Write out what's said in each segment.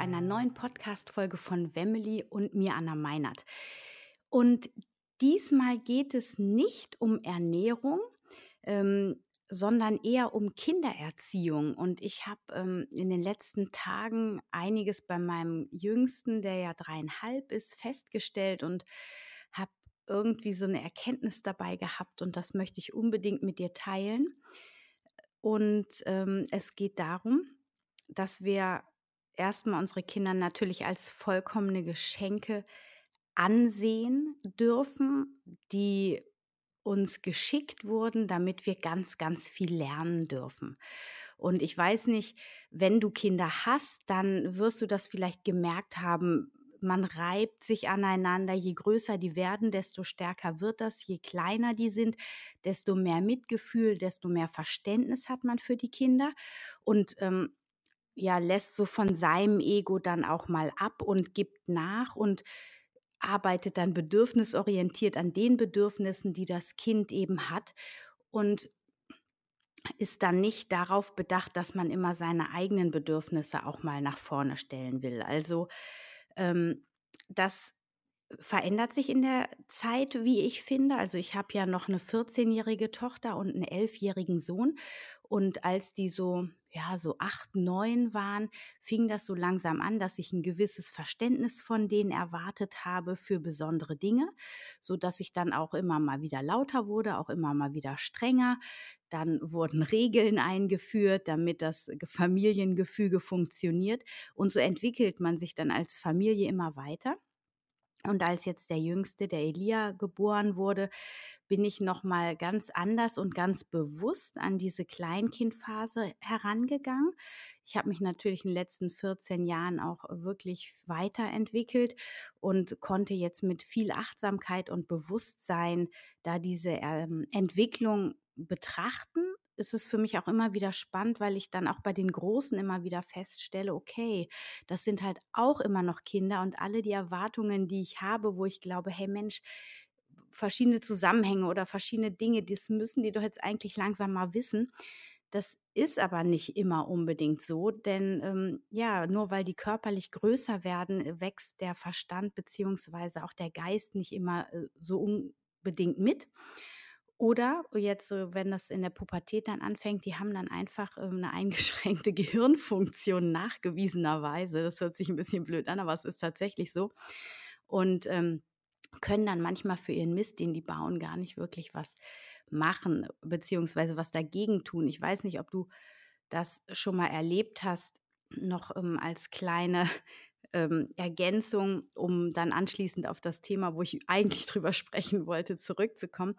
Einer neuen Podcast-Folge von Wemily und mir, Anna Meinert. Und diesmal geht es nicht um Ernährung, ähm, sondern eher um Kindererziehung. Und ich habe ähm, in den letzten Tagen einiges bei meinem Jüngsten, der ja dreieinhalb ist, festgestellt und habe irgendwie so eine Erkenntnis dabei gehabt und das möchte ich unbedingt mit dir teilen. Und ähm, es geht darum, dass wir erstmal unsere Kinder natürlich als vollkommene Geschenke ansehen dürfen, die uns geschickt wurden, damit wir ganz, ganz viel lernen dürfen. Und ich weiß nicht, wenn du Kinder hast, dann wirst du das vielleicht gemerkt haben. Man reibt sich aneinander. Je größer die werden, desto stärker wird das. Je kleiner die sind, desto mehr Mitgefühl, desto mehr Verständnis hat man für die Kinder. Und ähm, ja, lässt so von seinem Ego dann auch mal ab und gibt nach und arbeitet dann bedürfnisorientiert an den Bedürfnissen, die das Kind eben hat und ist dann nicht darauf bedacht, dass man immer seine eigenen Bedürfnisse auch mal nach vorne stellen will. Also ähm, das verändert sich in der Zeit, wie ich finde. Also ich habe ja noch eine 14-jährige Tochter und einen 11-jährigen Sohn. Und als die so ja, so acht, neun waren, fing das so langsam an, dass ich ein gewisses Verständnis von denen erwartet habe für besondere Dinge, so dass ich dann auch immer mal wieder lauter wurde, auch immer mal wieder strenger. Dann wurden Regeln eingeführt, damit das Familiengefüge funktioniert. Und so entwickelt man sich dann als Familie immer weiter. Und als jetzt der Jüngste, der Elia, geboren wurde, bin ich noch mal ganz anders und ganz bewusst an diese Kleinkindphase herangegangen. Ich habe mich natürlich in den letzten 14 Jahren auch wirklich weiterentwickelt und konnte jetzt mit viel Achtsamkeit und Bewusstsein da diese ähm, Entwicklung betrachten ist es für mich auch immer wieder spannend, weil ich dann auch bei den Großen immer wieder feststelle, okay, das sind halt auch immer noch Kinder und alle die Erwartungen, die ich habe, wo ich glaube, hey Mensch, verschiedene Zusammenhänge oder verschiedene Dinge, das müssen die doch jetzt eigentlich langsam mal wissen. Das ist aber nicht immer unbedingt so, denn ähm, ja, nur weil die körperlich größer werden, wächst der Verstand beziehungsweise auch der Geist nicht immer äh, so unbedingt mit. Oder jetzt so, wenn das in der Pubertät dann anfängt, die haben dann einfach ähm, eine eingeschränkte Gehirnfunktion nachgewiesenerweise. Das hört sich ein bisschen blöd an, aber es ist tatsächlich so. Und ähm, können dann manchmal für ihren Mist, den die bauen, gar nicht wirklich was machen, beziehungsweise was dagegen tun. Ich weiß nicht, ob du das schon mal erlebt hast, noch ähm, als kleine ähm, Ergänzung, um dann anschließend auf das Thema, wo ich eigentlich drüber sprechen wollte, zurückzukommen.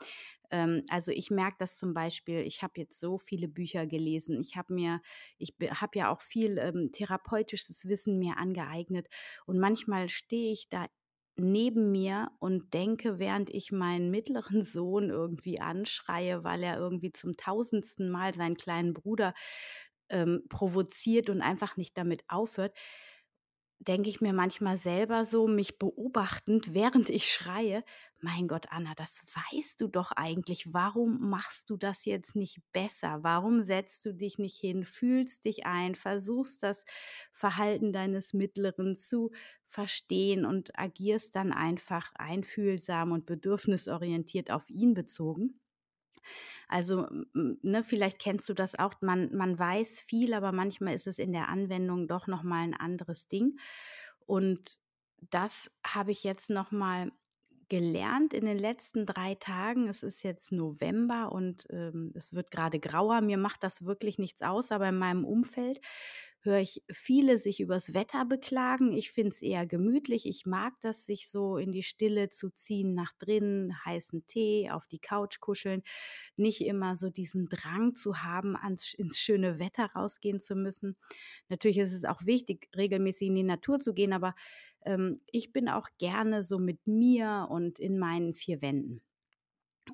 Ähm, also ich merke das zum Beispiel, ich habe jetzt so viele Bücher gelesen, ich habe mir, ich habe ja auch viel ähm, therapeutisches Wissen mir angeeignet und manchmal stehe ich da neben mir und denke, während ich meinen mittleren Sohn irgendwie anschreie, weil er irgendwie zum tausendsten Mal seinen kleinen Bruder ähm, provoziert und einfach nicht damit aufhört, denke ich mir manchmal selber so, mich beobachtend, während ich schreie, mein Gott, Anna, das weißt du doch eigentlich. Warum machst du das jetzt nicht besser? Warum setzt du dich nicht hin, fühlst dich ein, versuchst das Verhalten deines Mittleren zu verstehen und agierst dann einfach einfühlsam und bedürfnisorientiert auf ihn bezogen? Also, ne, vielleicht kennst du das auch. Man, man weiß viel, aber manchmal ist es in der Anwendung doch nochmal ein anderes Ding. Und das habe ich jetzt nochmal gelernt in den letzten drei Tagen. Es ist jetzt November und ähm, es wird gerade grauer. Mir macht das wirklich nichts aus, aber in meinem Umfeld höre ich viele sich übers Wetter beklagen. Ich finde es eher gemütlich. Ich mag das, sich so in die Stille zu ziehen, nach drinnen, heißen Tee, auf die Couch kuscheln. Nicht immer so diesen Drang zu haben, ans, ins schöne Wetter rausgehen zu müssen. Natürlich ist es auch wichtig, regelmäßig in die Natur zu gehen, aber ähm, ich bin auch gerne so mit mir und in meinen vier Wänden.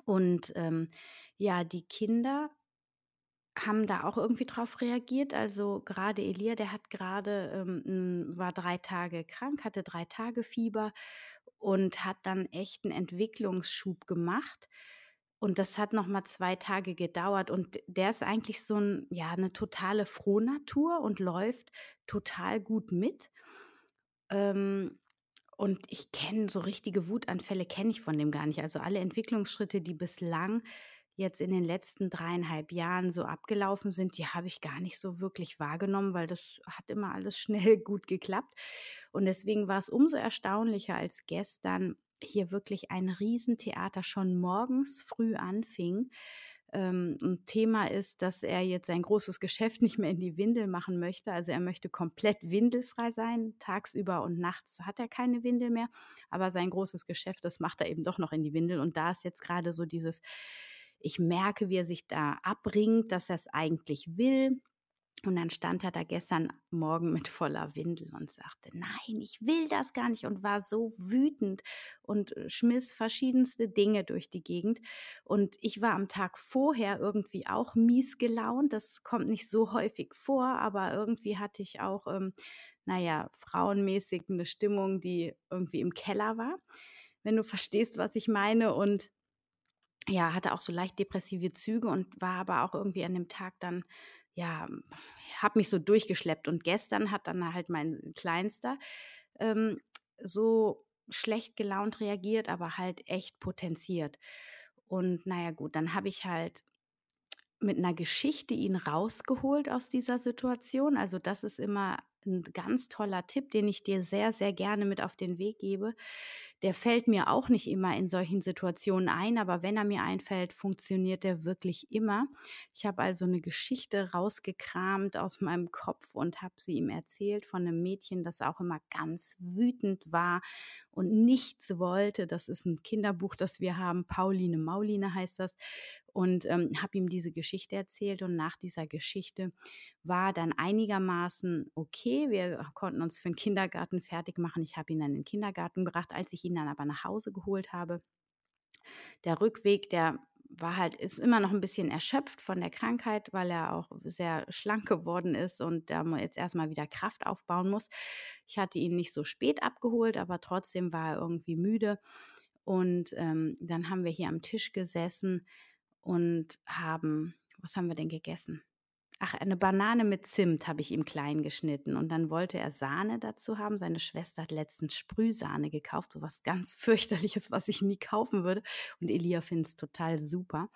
Und ähm, ja, die Kinder haben da auch irgendwie drauf reagiert. Also gerade Elia, der hat gerade, ähm, war drei Tage krank, hatte drei Tage Fieber und hat dann echt einen Entwicklungsschub gemacht. Und das hat nochmal zwei Tage gedauert. Und der ist eigentlich so ein, ja, eine totale Frohnatur und läuft total gut mit. Ähm, und ich kenne so richtige Wutanfälle, kenne ich von dem gar nicht. Also alle Entwicklungsschritte, die bislang jetzt in den letzten dreieinhalb Jahren so abgelaufen sind, die habe ich gar nicht so wirklich wahrgenommen, weil das hat immer alles schnell gut geklappt. Und deswegen war es umso erstaunlicher, als gestern hier wirklich ein Riesentheater schon morgens früh anfing. Ähm, ein Thema ist, dass er jetzt sein großes Geschäft nicht mehr in die Windel machen möchte. Also er möchte komplett windelfrei sein. Tagsüber und nachts hat er keine Windel mehr. Aber sein großes Geschäft, das macht er eben doch noch in die Windel. Und da ist jetzt gerade so dieses, ich merke, wie er sich da abringt, dass er es eigentlich will. Und dann stand er da gestern Morgen mit voller Windel und sagte, nein, ich will das gar nicht und war so wütend und äh, schmiss verschiedenste Dinge durch die Gegend. Und ich war am Tag vorher irgendwie auch mies gelaunt. Das kommt nicht so häufig vor, aber irgendwie hatte ich auch, ähm, naja, frauenmäßig eine Stimmung, die irgendwie im Keller war, wenn du verstehst, was ich meine. Und ja, hatte auch so leicht depressive Züge und war aber auch irgendwie an dem Tag dann, ja, habe mich so durchgeschleppt. Und gestern hat dann halt mein Kleinster ähm, so schlecht gelaunt reagiert, aber halt echt potenziert. Und naja, gut, dann habe ich halt mit einer Geschichte ihn rausgeholt aus dieser Situation. Also das ist immer ein ganz toller Tipp, den ich dir sehr, sehr gerne mit auf den Weg gebe. Der fällt mir auch nicht immer in solchen Situationen ein, aber wenn er mir einfällt, funktioniert er wirklich immer. Ich habe also eine Geschichte rausgekramt aus meinem Kopf und habe sie ihm erzählt von einem Mädchen, das auch immer ganz wütend war und nichts wollte. Das ist ein Kinderbuch, das wir haben. Pauline Mauline heißt das und ähm, habe ihm diese Geschichte erzählt und nach dieser Geschichte war dann einigermaßen okay. Wir konnten uns für den Kindergarten fertig machen. Ich habe ihn dann in den Kindergarten gebracht, als ich ihn dann aber nach Hause geholt habe. Der Rückweg, der war halt, ist immer noch ein bisschen erschöpft von der Krankheit, weil er auch sehr schlank geworden ist und da jetzt erstmal wieder Kraft aufbauen muss. Ich hatte ihn nicht so spät abgeholt, aber trotzdem war er irgendwie müde. Und ähm, dann haben wir hier am Tisch gesessen und haben, was haben wir denn gegessen? Ach, eine Banane mit Zimt habe ich ihm klein geschnitten und dann wollte er Sahne dazu haben. Seine Schwester hat letztens Sprühsahne gekauft, so was ganz fürchterliches, was ich nie kaufen würde. Und Elia findet es total super.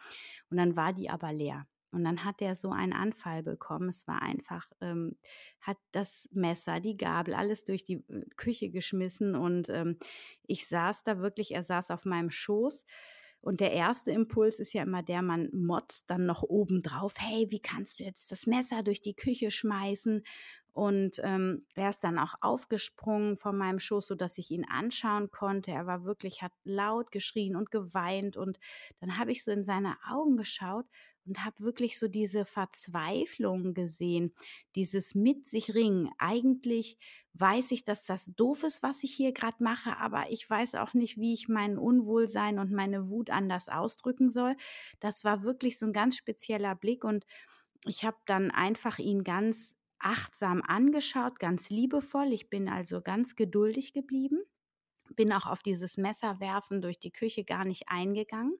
Und dann war die aber leer. Und dann hat er so einen Anfall bekommen. Es war einfach, ähm, hat das Messer, die Gabel, alles durch die äh, Küche geschmissen. Und ähm, ich saß da wirklich, er saß auf meinem Schoß und der erste Impuls ist ja immer der, man motzt dann noch oben drauf, hey, wie kannst du jetzt das Messer durch die Küche schmeißen? Und ähm, er ist dann auch aufgesprungen von meinem Schoß, so dass ich ihn anschauen konnte. Er war wirklich, hat laut geschrien und geweint. Und dann habe ich so in seine Augen geschaut und habe wirklich so diese Verzweiflung gesehen, dieses mit sich ringen. Eigentlich weiß ich, dass das doof ist, was ich hier gerade mache, aber ich weiß auch nicht, wie ich mein Unwohlsein und meine Wut anders ausdrücken soll. Das war wirklich so ein ganz spezieller Blick und ich habe dann einfach ihn ganz achtsam angeschaut, ganz liebevoll. Ich bin also ganz geduldig geblieben, bin auch auf dieses Messerwerfen durch die Küche gar nicht eingegangen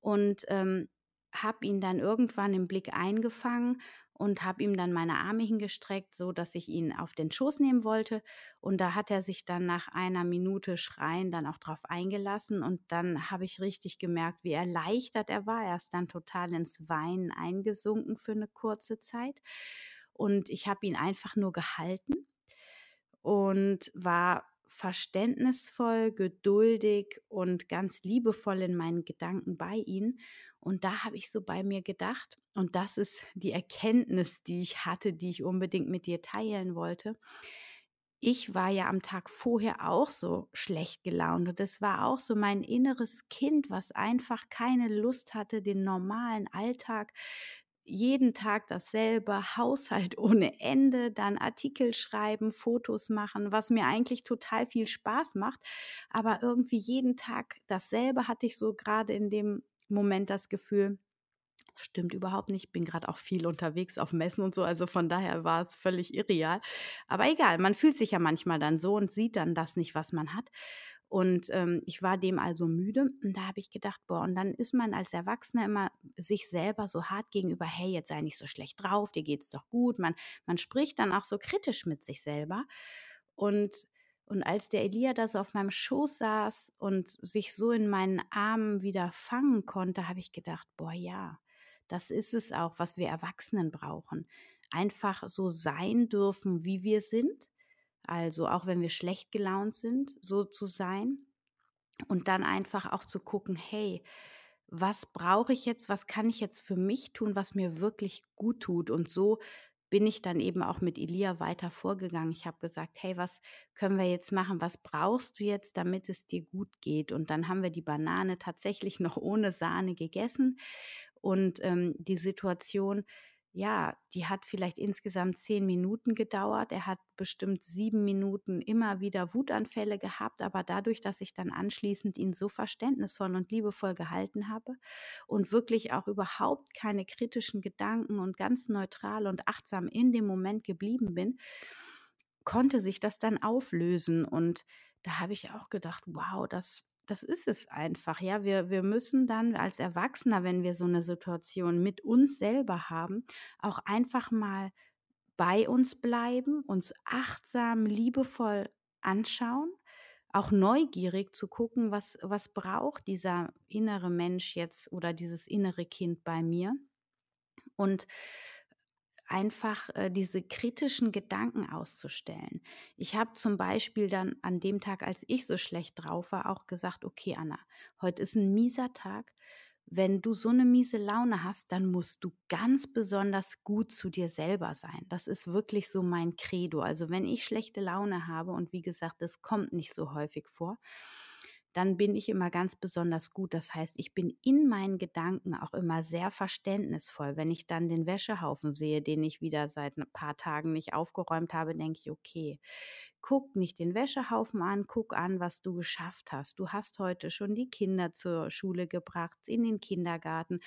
und ähm, habe ihn dann irgendwann im Blick eingefangen und habe ihm dann meine Arme hingestreckt, so dass ich ihn auf den Schoß nehmen wollte. Und da hat er sich dann nach einer Minute Schreien dann auch drauf eingelassen. Und dann habe ich richtig gemerkt, wie erleichtert er war. Er ist dann total ins Weinen eingesunken für eine kurze Zeit. Und ich habe ihn einfach nur gehalten und war verständnisvoll, geduldig und ganz liebevoll in meinen Gedanken bei ihnen. Und da habe ich so bei mir gedacht, und das ist die Erkenntnis, die ich hatte, die ich unbedingt mit dir teilen wollte. Ich war ja am Tag vorher auch so schlecht gelaunt und es war auch so mein inneres Kind, was einfach keine Lust hatte, den normalen Alltag jeden Tag dasselbe, Haushalt ohne Ende, dann Artikel schreiben, Fotos machen, was mir eigentlich total viel Spaß macht. Aber irgendwie jeden Tag dasselbe hatte ich so gerade in dem Moment das Gefühl, Stimmt überhaupt nicht. Ich bin gerade auch viel unterwegs auf Messen und so. Also von daher war es völlig irreal. Aber egal, man fühlt sich ja manchmal dann so und sieht dann das nicht, was man hat. Und ähm, ich war dem also müde. Und da habe ich gedacht, boah, und dann ist man als Erwachsener immer sich selber so hart gegenüber, hey, jetzt sei nicht so schlecht drauf, dir geht's doch gut. Man, man spricht dann auch so kritisch mit sich selber. Und, und als der Elia da so auf meinem Schoß saß und sich so in meinen Armen wieder fangen konnte, habe ich gedacht, boah, ja, das ist es auch, was wir Erwachsenen brauchen. Einfach so sein dürfen, wie wir sind also auch wenn wir schlecht gelaunt sind, so zu sein und dann einfach auch zu gucken, hey, was brauche ich jetzt, was kann ich jetzt für mich tun, was mir wirklich gut tut. Und so bin ich dann eben auch mit Elia weiter vorgegangen. Ich habe gesagt, hey, was können wir jetzt machen? Was brauchst du jetzt, damit es dir gut geht? Und dann haben wir die Banane tatsächlich noch ohne Sahne gegessen. Und ähm, die Situation ja, die hat vielleicht insgesamt zehn Minuten gedauert. Er hat bestimmt sieben Minuten immer wieder Wutanfälle gehabt, aber dadurch, dass ich dann anschließend ihn so verständnisvoll und liebevoll gehalten habe und wirklich auch überhaupt keine kritischen Gedanken und ganz neutral und achtsam in dem Moment geblieben bin, konnte sich das dann auflösen. Und da habe ich auch gedacht, wow, das, das ist es einfach. Ja, wir, wir müssen dann als Erwachsener, wenn wir so eine Situation mit uns selber haben, auch einfach mal bei uns bleiben, uns achtsam, liebevoll anschauen, auch neugierig zu gucken, was, was braucht dieser innere Mensch jetzt oder dieses innere Kind bei mir. Und einfach äh, diese kritischen Gedanken auszustellen. Ich habe zum Beispiel dann an dem Tag, als ich so schlecht drauf war, auch gesagt, okay, Anna, heute ist ein mieser Tag. Wenn du so eine miese Laune hast, dann musst du ganz besonders gut zu dir selber sein. Das ist wirklich so mein Credo. Also wenn ich schlechte Laune habe, und wie gesagt, das kommt nicht so häufig vor, dann bin ich immer ganz besonders gut. Das heißt, ich bin in meinen Gedanken auch immer sehr verständnisvoll. Wenn ich dann den Wäschehaufen sehe, den ich wieder seit ein paar Tagen nicht aufgeräumt habe, denke ich, okay, guck nicht den Wäschehaufen an, guck an, was du geschafft hast. Du hast heute schon die Kinder zur Schule gebracht, in den Kindergarten.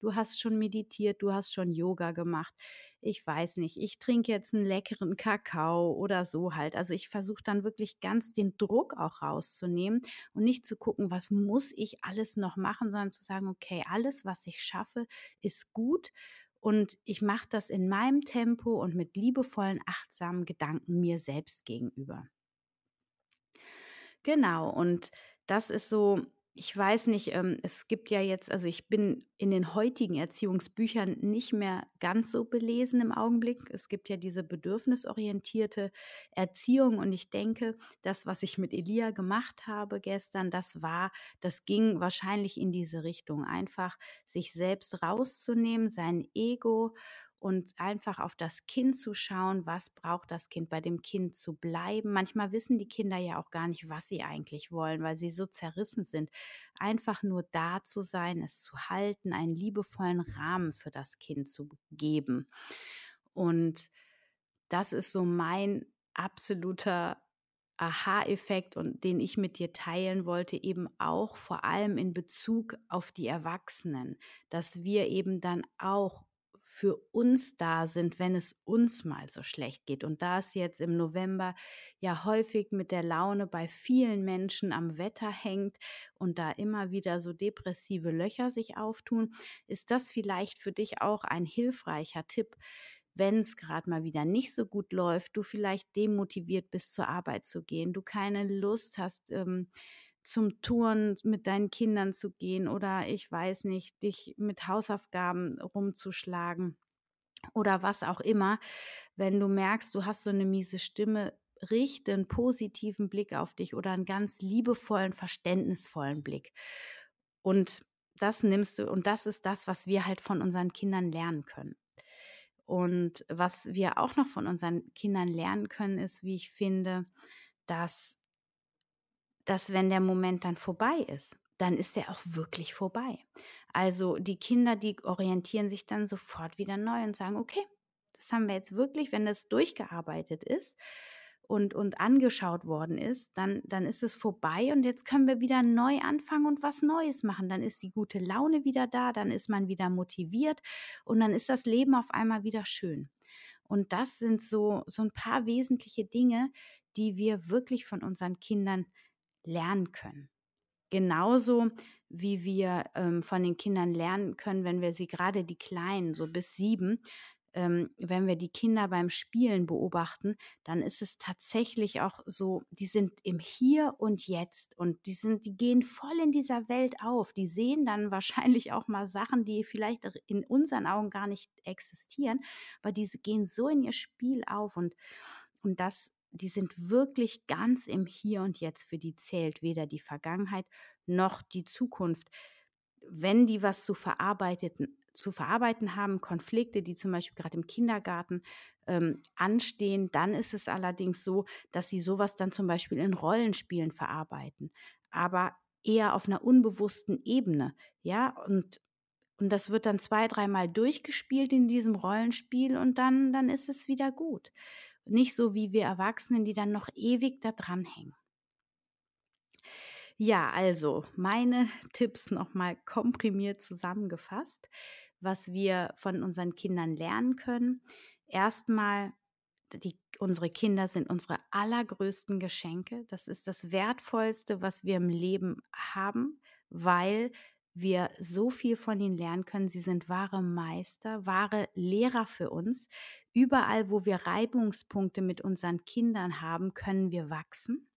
Du hast schon meditiert, du hast schon Yoga gemacht. Ich weiß nicht, ich trinke jetzt einen leckeren Kakao oder so halt. Also ich versuche dann wirklich ganz den Druck auch rauszunehmen und nicht zu gucken, was muss ich alles noch machen, sondern zu sagen, okay, alles, was ich schaffe, ist gut und ich mache das in meinem Tempo und mit liebevollen, achtsamen Gedanken mir selbst gegenüber. Genau, und das ist so ich weiß nicht, ähm, es gibt ja jetzt, also ich bin in den heutigen Erziehungsbüchern nicht mehr ganz so belesen im Augenblick. Es gibt ja diese bedürfnisorientierte Erziehung und ich denke, das, was ich mit Elia gemacht habe gestern, das war, das ging wahrscheinlich in diese Richtung. Einfach sich selbst rauszunehmen, sein Ego und einfach auf das Kind zu schauen, was braucht das Kind, bei dem Kind zu bleiben. Manchmal wissen die Kinder ja auch gar nicht, was sie eigentlich wollen, weil sie so zerrissen sind. Einfach nur da zu sein, es zu halten, einen liebevollen Rahmen für das Kind zu geben. Und das ist so mein absoluter Aha-Effekt und den ich mit dir teilen wollte, eben auch vor allem in Bezug auf die Erwachsenen, dass wir eben dann auch für uns da sind, wenn es uns mal so schlecht geht. Und da es jetzt im November ja häufig mit der Laune bei vielen Menschen am Wetter hängt und da immer wieder so depressive Löcher sich auftun, ist das vielleicht für dich auch ein hilfreicher Tipp, wenn es gerade mal wieder nicht so gut läuft, du vielleicht demotiviert bist, zur Arbeit zu gehen, du keine Lust hast, ähm, zum Touren mit deinen Kindern zu gehen oder ich weiß nicht, dich mit Hausaufgaben rumzuschlagen oder was auch immer. Wenn du merkst, du hast so eine miese Stimme, richte einen positiven Blick auf dich oder einen ganz liebevollen, verständnisvollen Blick. Und das nimmst du, und das ist das, was wir halt von unseren Kindern lernen können. Und was wir auch noch von unseren Kindern lernen können, ist, wie ich finde, dass, dass wenn der Moment dann vorbei ist, dann ist er auch wirklich vorbei. Also die Kinder, die orientieren sich dann sofort wieder neu und sagen, okay, das haben wir jetzt wirklich, wenn das durchgearbeitet ist und, und angeschaut worden ist, dann, dann ist es vorbei und jetzt können wir wieder neu anfangen und was Neues machen. Dann ist die gute Laune wieder da, dann ist man wieder motiviert und dann ist das Leben auf einmal wieder schön. Und das sind so, so ein paar wesentliche Dinge, die wir wirklich von unseren Kindern lernen können. Genauso wie wir ähm, von den Kindern lernen können, wenn wir sie gerade die Kleinen, so bis sieben, ähm, wenn wir die Kinder beim Spielen beobachten, dann ist es tatsächlich auch so, die sind im Hier und Jetzt und die sind, die gehen voll in dieser Welt auf. Die sehen dann wahrscheinlich auch mal Sachen, die vielleicht in unseren Augen gar nicht existieren, aber diese gehen so in ihr Spiel auf und, und das die sind wirklich ganz im Hier und Jetzt. Für die zählt weder die Vergangenheit noch die Zukunft. Wenn die was zu verarbeiten, zu verarbeiten haben, Konflikte, die zum Beispiel gerade im Kindergarten ähm, anstehen, dann ist es allerdings so, dass sie sowas dann zum Beispiel in Rollenspielen verarbeiten, aber eher auf einer unbewussten Ebene, ja, und und das wird dann zwei, dreimal durchgespielt in diesem Rollenspiel und dann, dann ist es wieder gut. Nicht so wie wir Erwachsenen, die dann noch ewig da dranhängen. Ja, also meine Tipps nochmal komprimiert zusammengefasst, was wir von unseren Kindern lernen können. Erstmal, die, unsere Kinder sind unsere allergrößten Geschenke. Das ist das Wertvollste, was wir im Leben haben, weil wir so viel von ihnen lernen können. Sie sind wahre Meister, wahre Lehrer für uns. Überall, wo wir Reibungspunkte mit unseren Kindern haben, können wir wachsen.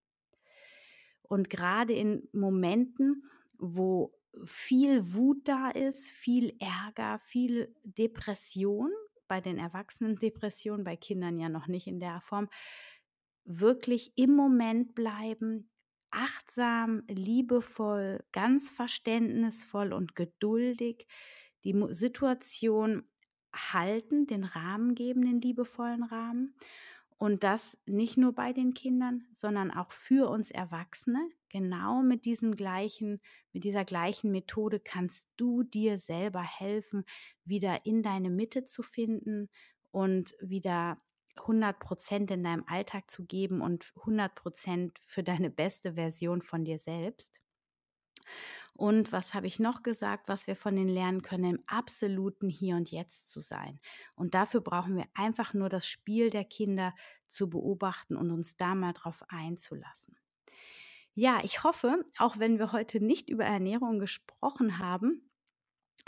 Und gerade in Momenten, wo viel Wut da ist, viel Ärger, viel Depression, bei den Erwachsenen Depression, bei Kindern ja noch nicht in der Form, wirklich im Moment bleiben, achtsam, liebevoll, ganz verständnisvoll und geduldig die Situation halten, den Rahmen geben, den liebevollen Rahmen. Und das nicht nur bei den Kindern, sondern auch für uns Erwachsene. Genau mit diesem gleichen, mit dieser gleichen Methode kannst du dir selber helfen, wieder in deine Mitte zu finden und wieder 100 Prozent in deinem Alltag zu geben und 100 Prozent für deine beste Version von dir selbst. Und was habe ich noch gesagt, was wir von den lernen können, im absoluten Hier und Jetzt zu sein. Und dafür brauchen wir einfach nur das Spiel der Kinder zu beobachten und uns da mal drauf einzulassen. Ja, ich hoffe, auch wenn wir heute nicht über Ernährung gesprochen haben,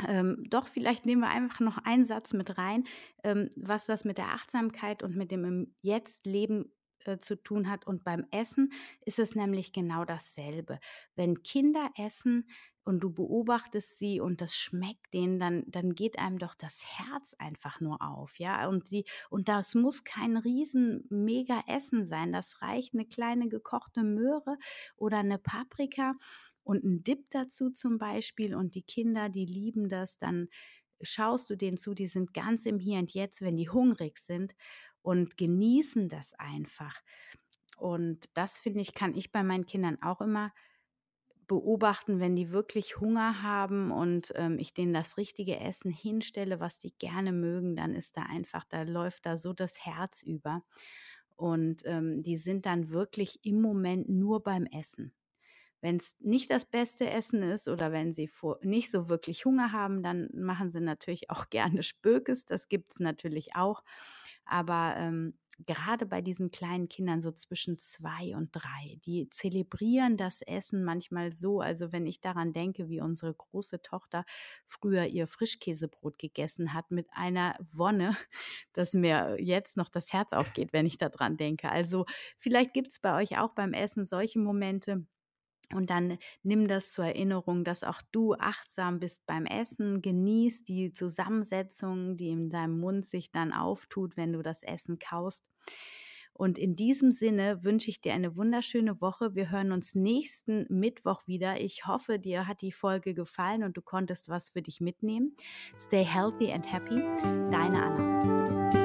ähm, doch, vielleicht nehmen wir einfach noch einen Satz mit rein, ähm, was das mit der Achtsamkeit und mit dem im Jetzt-Leben äh, zu tun hat. Und beim Essen ist es nämlich genau dasselbe. Wenn Kinder essen und du beobachtest sie und das schmeckt denen, dann, dann geht einem doch das Herz einfach nur auf, ja. Und die, und das muss kein riesen mega Essen sein. Das reicht eine kleine gekochte Möhre oder eine Paprika und ein Dip dazu zum Beispiel und die Kinder, die lieben das, dann schaust du denen zu, die sind ganz im Hier und Jetzt, wenn die hungrig sind und genießen das einfach. Und das finde ich, kann ich bei meinen Kindern auch immer beobachten, wenn die wirklich Hunger haben und ähm, ich denen das richtige Essen hinstelle, was die gerne mögen, dann ist da einfach, da läuft da so das Herz über. Und ähm, die sind dann wirklich im Moment nur beim Essen. Wenn es nicht das beste Essen ist oder wenn sie vor, nicht so wirklich Hunger haben, dann machen sie natürlich auch gerne Spökes. Das gibt es natürlich auch. Aber ähm, gerade bei diesen kleinen Kindern so zwischen zwei und drei, die zelebrieren das Essen manchmal so. Also wenn ich daran denke, wie unsere große Tochter früher ihr Frischkäsebrot gegessen hat mit einer Wonne, dass mir jetzt noch das Herz aufgeht, wenn ich daran denke. Also vielleicht gibt es bei euch auch beim Essen solche Momente. Und dann nimm das zur Erinnerung, dass auch du achtsam bist beim Essen, genieß die Zusammensetzung, die in deinem Mund sich dann auftut, wenn du das Essen kaust. Und in diesem Sinne wünsche ich dir eine wunderschöne Woche. Wir hören uns nächsten Mittwoch wieder. Ich hoffe, dir hat die Folge gefallen und du konntest was für dich mitnehmen. Stay healthy and happy. Deine Anna.